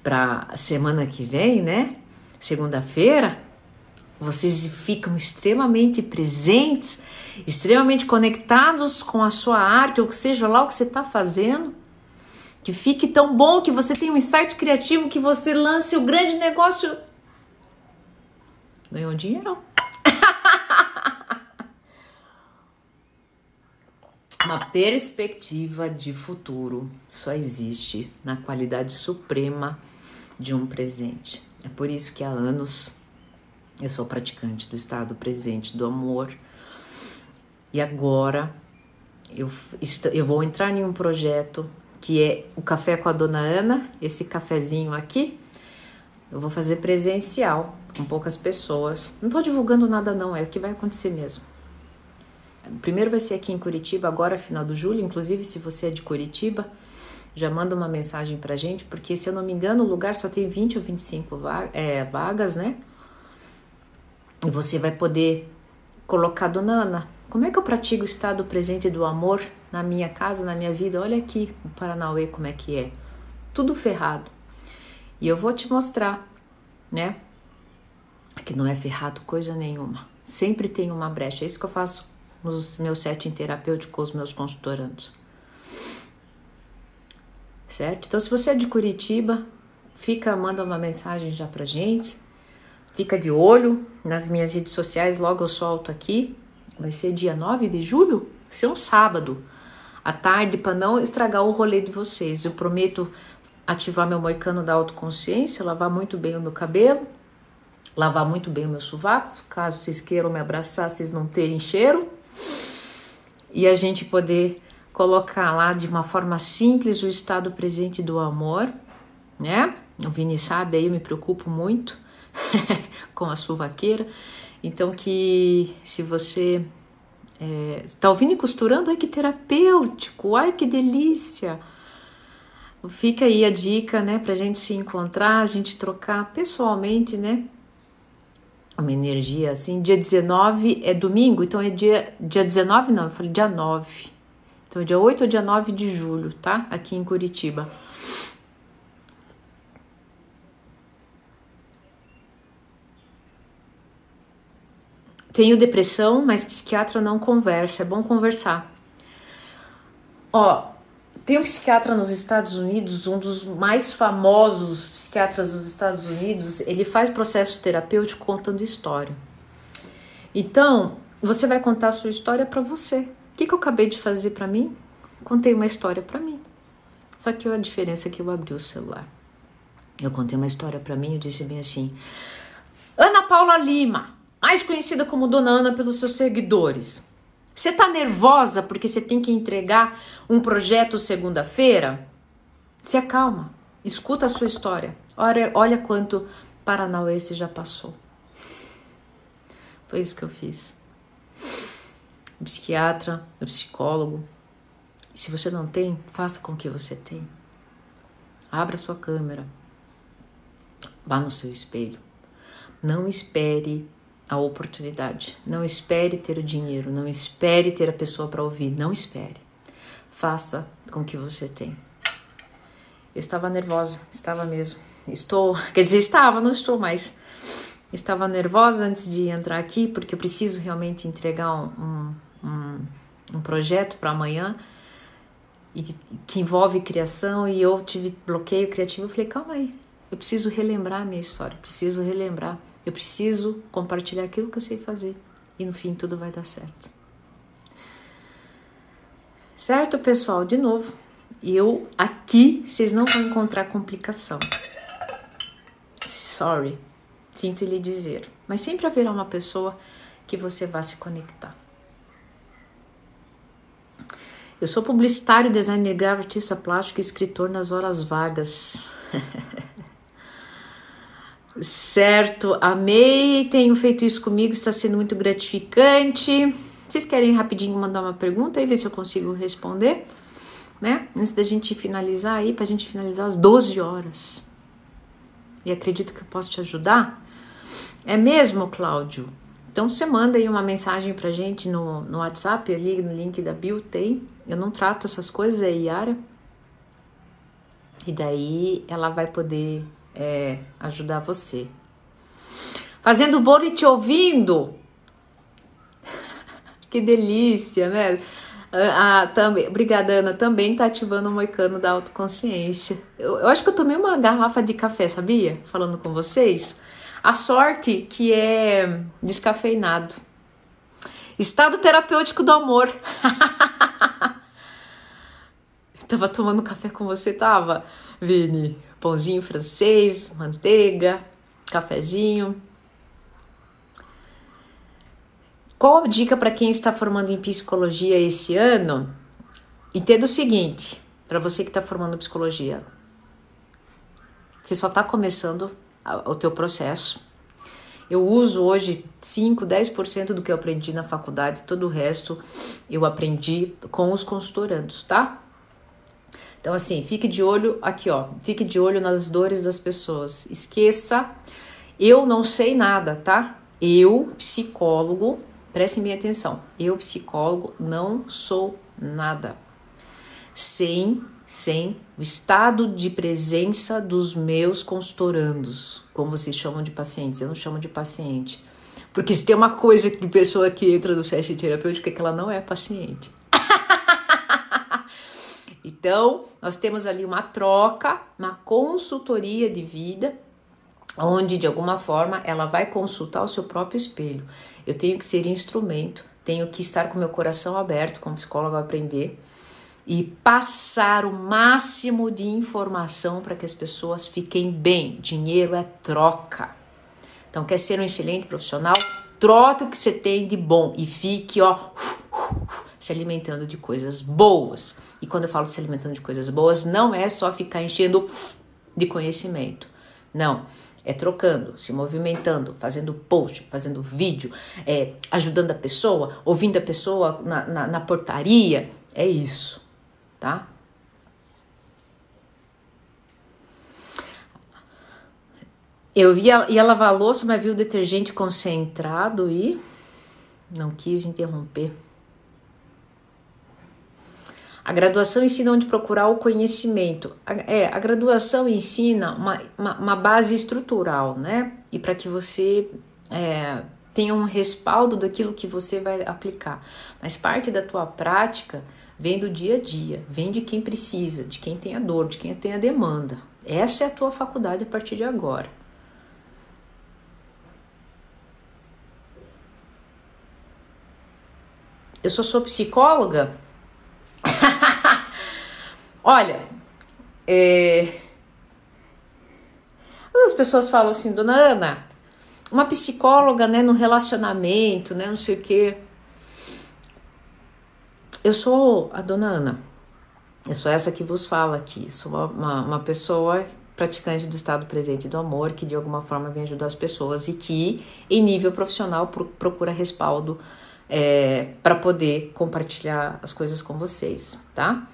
para semana que vem, né? Segunda-feira, vocês ficam extremamente presentes, extremamente conectados com a sua arte, ou seja lá o que você está fazendo. Que fique tão bom que você tenha um insight criativo, que você lance o grande negócio. Ganhou dinheiro. *laughs* Uma perspectiva de futuro só existe na qualidade suprema de um presente. É por isso que há anos eu sou praticante do estado presente do amor. E agora eu, eu vou entrar em um projeto que é o Café com a Dona Ana, esse cafezinho aqui. Eu vou fazer presencial, com poucas pessoas. Não estou divulgando nada, não, é o que vai acontecer mesmo. Primeiro vai ser aqui em Curitiba, agora final do julho. Inclusive, se você é de Curitiba, já manda uma mensagem pra gente, porque se eu não me engano, o lugar só tem 20 ou 25 é, vagas, né? E você vai poder colocar Dona Ana. Como é que eu pratico o estado presente do amor na minha casa, na minha vida? Olha aqui o Paranauê como é que é. Tudo ferrado. E eu vou te mostrar, né? Que não é ferrado coisa nenhuma. Sempre tem uma brecha. É isso que eu faço nos meus setting terapêuticos, os meus consultorandos. Certo? Então, se você é de Curitiba, fica, manda uma mensagem já pra gente. Fica de olho nas minhas redes sociais, logo eu solto aqui. Vai ser dia 9 de julho? Vai ser um sábado à tarde para não estragar o rolê de vocês. Eu prometo ativar meu moicano da autoconsciência, lavar muito bem o meu cabelo, lavar muito bem o meu sovaco, caso vocês queiram me abraçar, vocês não terem cheiro e a gente poder colocar lá de uma forma simples o estado presente do amor, né? O Vini sabe, aí eu me preocupo muito *laughs* com a suvaqueira. Então, que se você está é, ouvindo e costurando, ai que terapêutico, ai que delícia! Fica aí a dica, né, pra gente se encontrar, a gente trocar pessoalmente, né? uma energia assim. Dia 19 é domingo, então é dia, dia 19, não, eu falei dia 9. Então dia 8 ou dia 9 de julho, tá? Aqui em Curitiba. Tenho depressão, mas psiquiatra não conversa. É bom conversar. Ó, tem um psiquiatra nos Estados Unidos, um dos mais famosos psiquiatras dos Estados Unidos, ele faz processo terapêutico contando história. Então, você vai contar a sua história para você. O que, que eu acabei de fazer para mim? Contei uma história para mim. Só que a diferença é que eu abri o celular. Eu contei uma história para mim e disse bem assim: Ana Paula Lima, mais conhecida como Dona Ana pelos seus seguidores. Você está nervosa porque você tem que entregar um projeto segunda-feira? Se acalma, escuta a sua história. Olha, olha quanto Paranauê você já passou. Foi isso que eu fiz. O psiquiatra, o psicólogo. Se você não tem, faça com que você tenha. Abra sua câmera. Vá no seu espelho. Não espere a oportunidade. Não espere ter o dinheiro, não espere ter a pessoa para ouvir, não espere. Faça com o que você tem. Eu estava nervosa, estava mesmo. Estou, quer dizer, estava, não estou mais. Estava nervosa antes de entrar aqui, porque eu preciso realmente entregar um, um, um projeto para amanhã e que envolve criação e eu tive bloqueio criativo. Eu falei, calma aí, eu preciso relembrar a minha história, preciso relembrar eu preciso compartilhar aquilo que eu sei fazer e no fim tudo vai dar certo. Certo, pessoal? De novo, eu aqui vocês não vão encontrar complicação. Sorry, sinto lhe dizer, mas sempre haverá uma pessoa que você vá se conectar. Eu sou publicitário, designer gráfico, artista plástico e escritor nas horas vagas. *laughs* Certo, amei, tenho feito isso comigo, está sendo muito gratificante. Vocês querem rapidinho mandar uma pergunta e ver se eu consigo responder? Né? Antes da gente finalizar aí, para a gente finalizar às 12 horas. E acredito que eu posso te ajudar. É mesmo, Cláudio? Então você manda aí uma mensagem pra gente no, no WhatsApp, ali no link da Bill tem. Eu não trato essas coisas, é Yara. E daí ela vai poder é, ajudar você. Fazendo bolo e te ouvindo. *laughs* que delícia, né? Ah, ah, também, obrigada, Ana. Também tá ativando o moicano da autoconsciência. Eu, eu acho que eu tomei uma garrafa de café, sabia? Falando com vocês. A sorte que é descafeinado. Estado terapêutico do amor. *laughs* tava tomando café com você, tava, Vini? pãozinho francês, manteiga, cafezinho. Qual a dica para quem está formando em psicologia esse ano? entenda o seguinte, para você que está formando psicologia, você só está começando o teu processo. Eu uso hoje 5, 10% do que eu aprendi na faculdade, todo o resto eu aprendi com os consultorandos, tá? Então, assim, fique de olho aqui, ó. Fique de olho nas dores das pessoas. Esqueça, eu não sei nada, tá? Eu, psicólogo, prestem minha atenção. Eu, psicólogo, não sou nada. Sem, sem o estado de presença dos meus consultorandos, como vocês chamam de pacientes. Eu não chamo de paciente. Porque se tem uma coisa de pessoa que entra no sete terapêutico é que ela não é paciente. *laughs* Então, nós temos ali uma troca, uma consultoria de vida, onde de alguma forma ela vai consultar o seu próprio espelho. Eu tenho que ser instrumento, tenho que estar com meu coração aberto, como psicólogo, aprender e passar o máximo de informação para que as pessoas fiquem bem. Dinheiro é troca. Então, quer ser um excelente profissional? Troque o que você tem de bom e fique, ó, se alimentando de coisas boas. E quando eu falo se alimentando de coisas boas, não é só ficar enchendo de conhecimento. Não. É trocando, se movimentando, fazendo post, fazendo vídeo, é, ajudando a pessoa, ouvindo a pessoa na, na, na portaria. É isso, tá? Eu ia, ia lavar a louça, mas vi o detergente concentrado e não quis interromper. A graduação ensina onde procurar o conhecimento. A, é, a graduação ensina uma, uma, uma base estrutural, né? E para que você é, tenha um respaldo daquilo que você vai aplicar. Mas parte da tua prática vem do dia a dia, vem de quem precisa, de quem tem a dor, de quem tem a demanda. Essa é a tua faculdade a partir de agora. Eu só sou psicóloga *laughs* Olha, é... as pessoas falam assim, dona Ana, uma psicóloga, né, no relacionamento, né, não sei o quê. Eu sou a dona Ana, eu sou essa que vos fala aqui, sou uma, uma, pessoa praticante do estado presente do amor, que de alguma forma vem ajudar as pessoas e que, em nível profissional, procura respaldo é, para poder compartilhar as coisas com vocês, tá?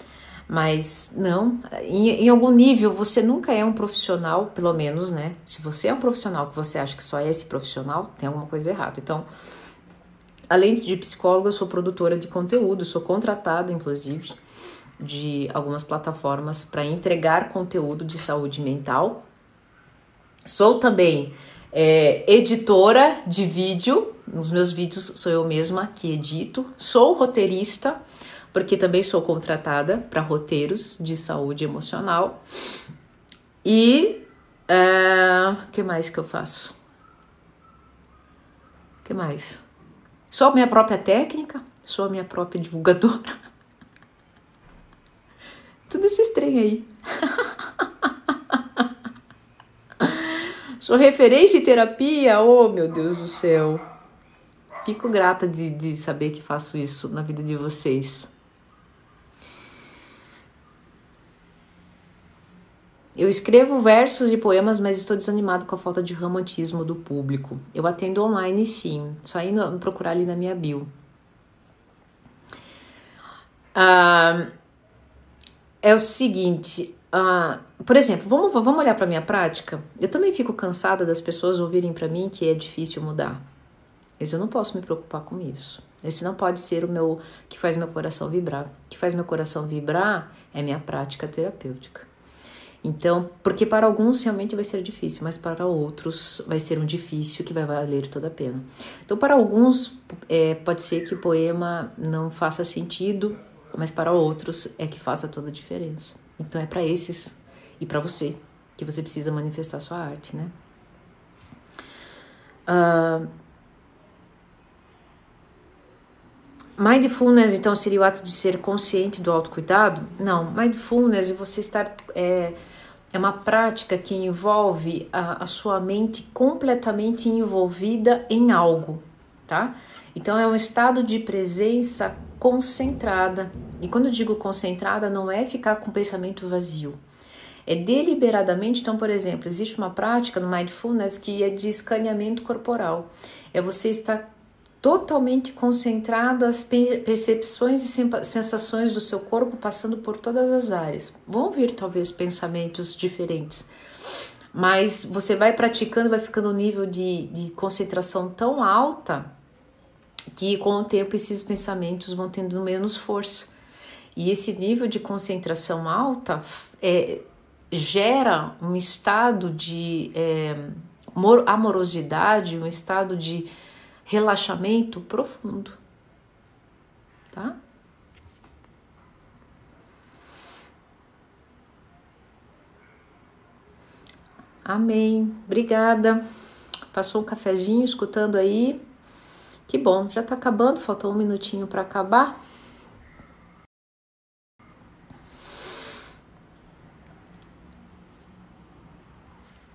Mas não, em, em, algum nível você nunca é um profissional, pelo menos, né? Se você é um profissional que você acha que só é esse profissional, tem alguma coisa errada. Então, além de psicóloga, sou produtora de conteúdo, sou contratada, inclusive, de algumas plataformas para entregar conteúdo de saúde mental. Sou também é, editora de vídeo, nos meus vídeos sou eu mesma que edito, sou roteirista, porque também sou contratada para roteiros de saúde emocional. E o é, que mais que eu faço? O que mais? Sou a minha própria técnica, sou a minha própria divulgadora. Tudo esse trem aí. Sou referência em terapia? Oh, meu Deus do céu. Fico grata de, de saber que faço isso na vida de vocês. Eu escrevo versos e poemas, mas estou desanimado com a falta de romantismo do público. Eu atendo online sim, só indo procurar ali na minha bio. Ah, é o seguinte, ah, por exemplo, vamos, vamos olhar para minha prática. Eu também fico cansada das pessoas ouvirem para mim que é difícil mudar. Mas eu não posso me preocupar com isso. Esse não pode ser o meu que faz meu coração vibrar. O que faz meu coração vibrar é minha prática terapêutica. Então, porque para alguns realmente vai ser difícil, mas para outros vai ser um difícil que vai valer toda a pena. Então, para alguns é, pode ser que o poema não faça sentido, mas para outros é que faça toda a diferença. Então é para esses e para você que você precisa manifestar sua arte, né? Uh, mindfulness, então, seria o ato de ser consciente do autocuidado? Não, mindfulness é você estar. É, é uma prática que envolve a, a sua mente completamente envolvida em algo, tá? Então, é um estado de presença concentrada. E quando eu digo concentrada, não é ficar com o pensamento vazio. É deliberadamente, então, por exemplo, existe uma prática no mindfulness que é de escaneamento corporal. É você estar totalmente concentrado as percepções e sensações do seu corpo passando por todas as áreas. Vão vir talvez pensamentos diferentes, mas você vai praticando, vai ficando um nível de, de concentração tão alta que com o tempo esses pensamentos vão tendo menos força. E esse nível de concentração alta é, gera um estado de é, amorosidade, um estado de relaxamento profundo, tá? Amém. Obrigada. Passou um cafezinho escutando aí. Que bom, já tá acabando, faltou um minutinho para acabar.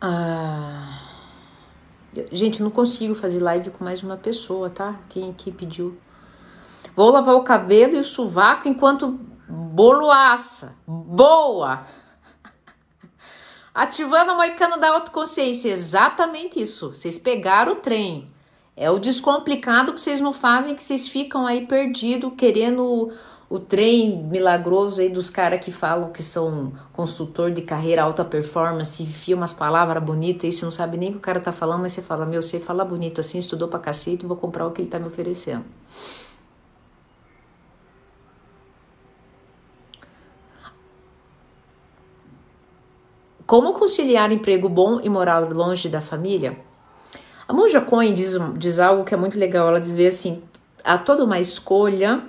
Ah, gente, não consigo fazer live com mais uma pessoa, tá? Quem aqui pediu? Vou lavar o cabelo e o sovaco enquanto bolo assa. Boa! *laughs* Ativando o moicano da autoconsciência. Exatamente isso. Vocês pegaram o trem. É o descomplicado que vocês não fazem, que vocês ficam aí perdidos, querendo o trem milagroso aí dos caras que falam que são consultor de carreira alta performance, enfia umas palavras bonitas e você não sabe nem o que o cara tá falando, mas você fala, meu, você fala bonito assim, estudou pra cacete, vou comprar o que ele tá me oferecendo. Como conciliar emprego bom e morar longe da família? A Monja Cohen diz, diz algo que é muito legal. Ela diz assim: há toda uma escolha,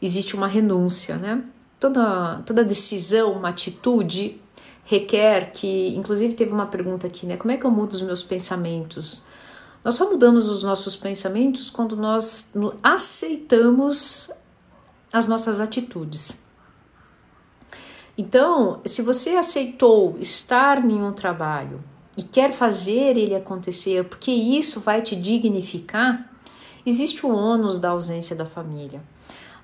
existe uma renúncia, né? Toda, toda decisão, uma atitude requer que, inclusive teve uma pergunta aqui, né? Como é que eu mudo os meus pensamentos? Nós só mudamos os nossos pensamentos quando nós aceitamos as nossas atitudes. Então, se você aceitou estar em um trabalho, e quer fazer ele acontecer, porque isso vai te dignificar, existe o ônus da ausência da família.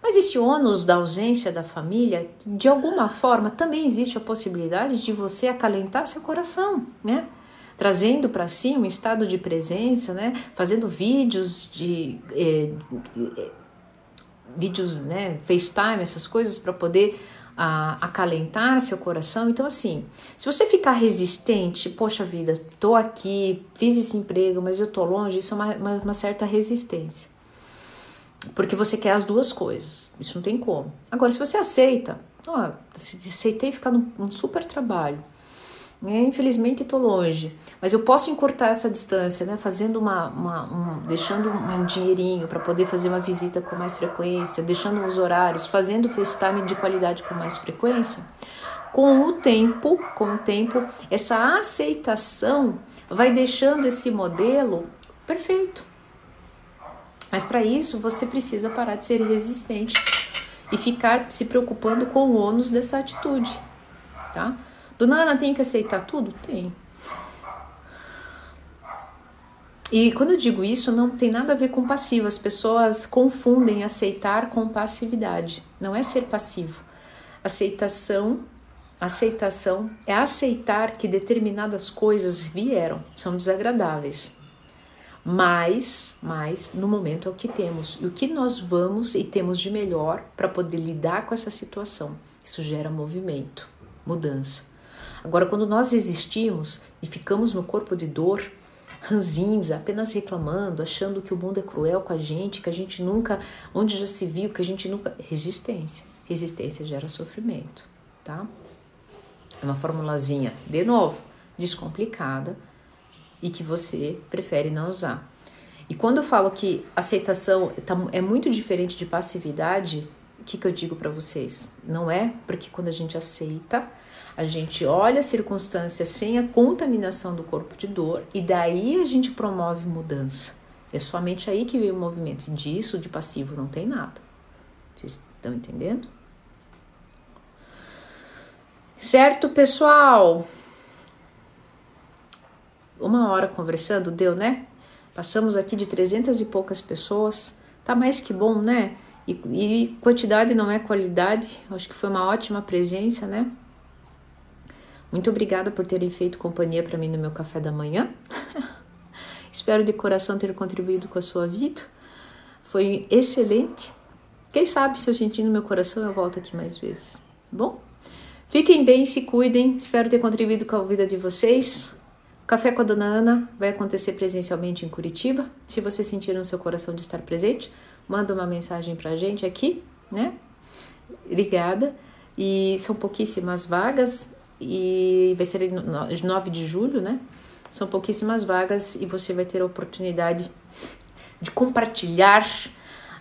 Mas esse ônus da ausência da família, de alguma forma, também existe a possibilidade de você acalentar seu coração, né? Trazendo para si um estado de presença, né? Fazendo vídeos de, eh, de vídeos, né? FaceTime, essas coisas para poder a acalentar seu coração. Então, assim, se você ficar resistente, poxa vida, tô aqui, fiz esse emprego, mas eu tô longe, isso é uma, uma, uma certa resistência. Porque você quer as duas coisas. Isso não tem como. Agora, se você aceita, ó, aceitei ficar num, num super trabalho é, infelizmente estou longe, mas eu posso encurtar essa distância, né? Fazendo uma, uma um, deixando um dinheirinho para poder fazer uma visita com mais frequência, deixando os horários, fazendo FaceTime de qualidade com mais frequência. Com o tempo, com o tempo, essa aceitação vai deixando esse modelo perfeito. Mas para isso você precisa parar de ser resistente e ficar se preocupando com o ônus dessa atitude, tá? Do nada tem que aceitar tudo? Tem. E quando eu digo isso, não tem nada a ver com passivo. As pessoas confundem aceitar com passividade. Não é ser passivo. Aceitação, aceitação é aceitar que determinadas coisas vieram, são desagradáveis. Mas, mas no momento é o que temos e o que nós vamos e temos de melhor para poder lidar com essa situação. Isso gera movimento, mudança. Agora, quando nós existimos e ficamos no corpo de dor, ranzinza, apenas reclamando, achando que o mundo é cruel com a gente, que a gente nunca, onde já se viu, que a gente nunca. Resistência. Resistência gera sofrimento, tá? É uma formulazinha, de novo, descomplicada e que você prefere não usar. E quando eu falo que aceitação tá, é muito diferente de passividade, o que, que eu digo para vocês? Não é porque quando a gente aceita, a gente olha a circunstância sem a contaminação do corpo de dor e daí a gente promove mudança. É somente aí que vem o movimento. Disso de passivo não tem nada. Vocês estão entendendo? Certo, pessoal? Uma hora conversando, deu, né? Passamos aqui de trezentas e poucas pessoas. Tá mais que bom, né? E, e quantidade não é qualidade. Acho que foi uma ótima presença, né? Muito obrigada por terem feito companhia para mim no meu café da manhã. *laughs* Espero de coração ter contribuído com a sua vida. Foi excelente. Quem sabe se eu sentir no meu coração eu volto aqui mais vezes. Tá bom? Fiquem bem, se cuidem. Espero ter contribuído com a vida de vocês. Café com a Dona Ana vai acontecer presencialmente em Curitiba. Se você sentir no seu coração de estar presente, manda uma mensagem pra gente aqui, né? Obrigada. E são pouquíssimas vagas e vai ser 9 de julho, né? São pouquíssimas vagas e você vai ter a oportunidade de compartilhar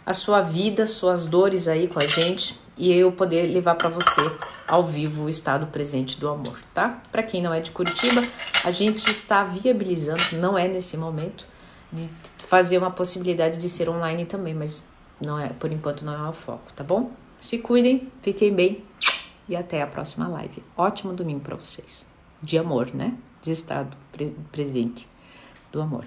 a sua vida, suas dores aí com a gente e eu poder levar para você ao vivo o estado presente do amor, tá? Para quem não é de Curitiba, a gente está viabilizando, não é nesse momento, de fazer uma possibilidade de ser online também, mas não é, por enquanto não é o foco, tá bom? Se cuidem, fiquem bem e até a próxima live. Ótimo domingo para vocês. De amor, né? De estado pre presente do amor.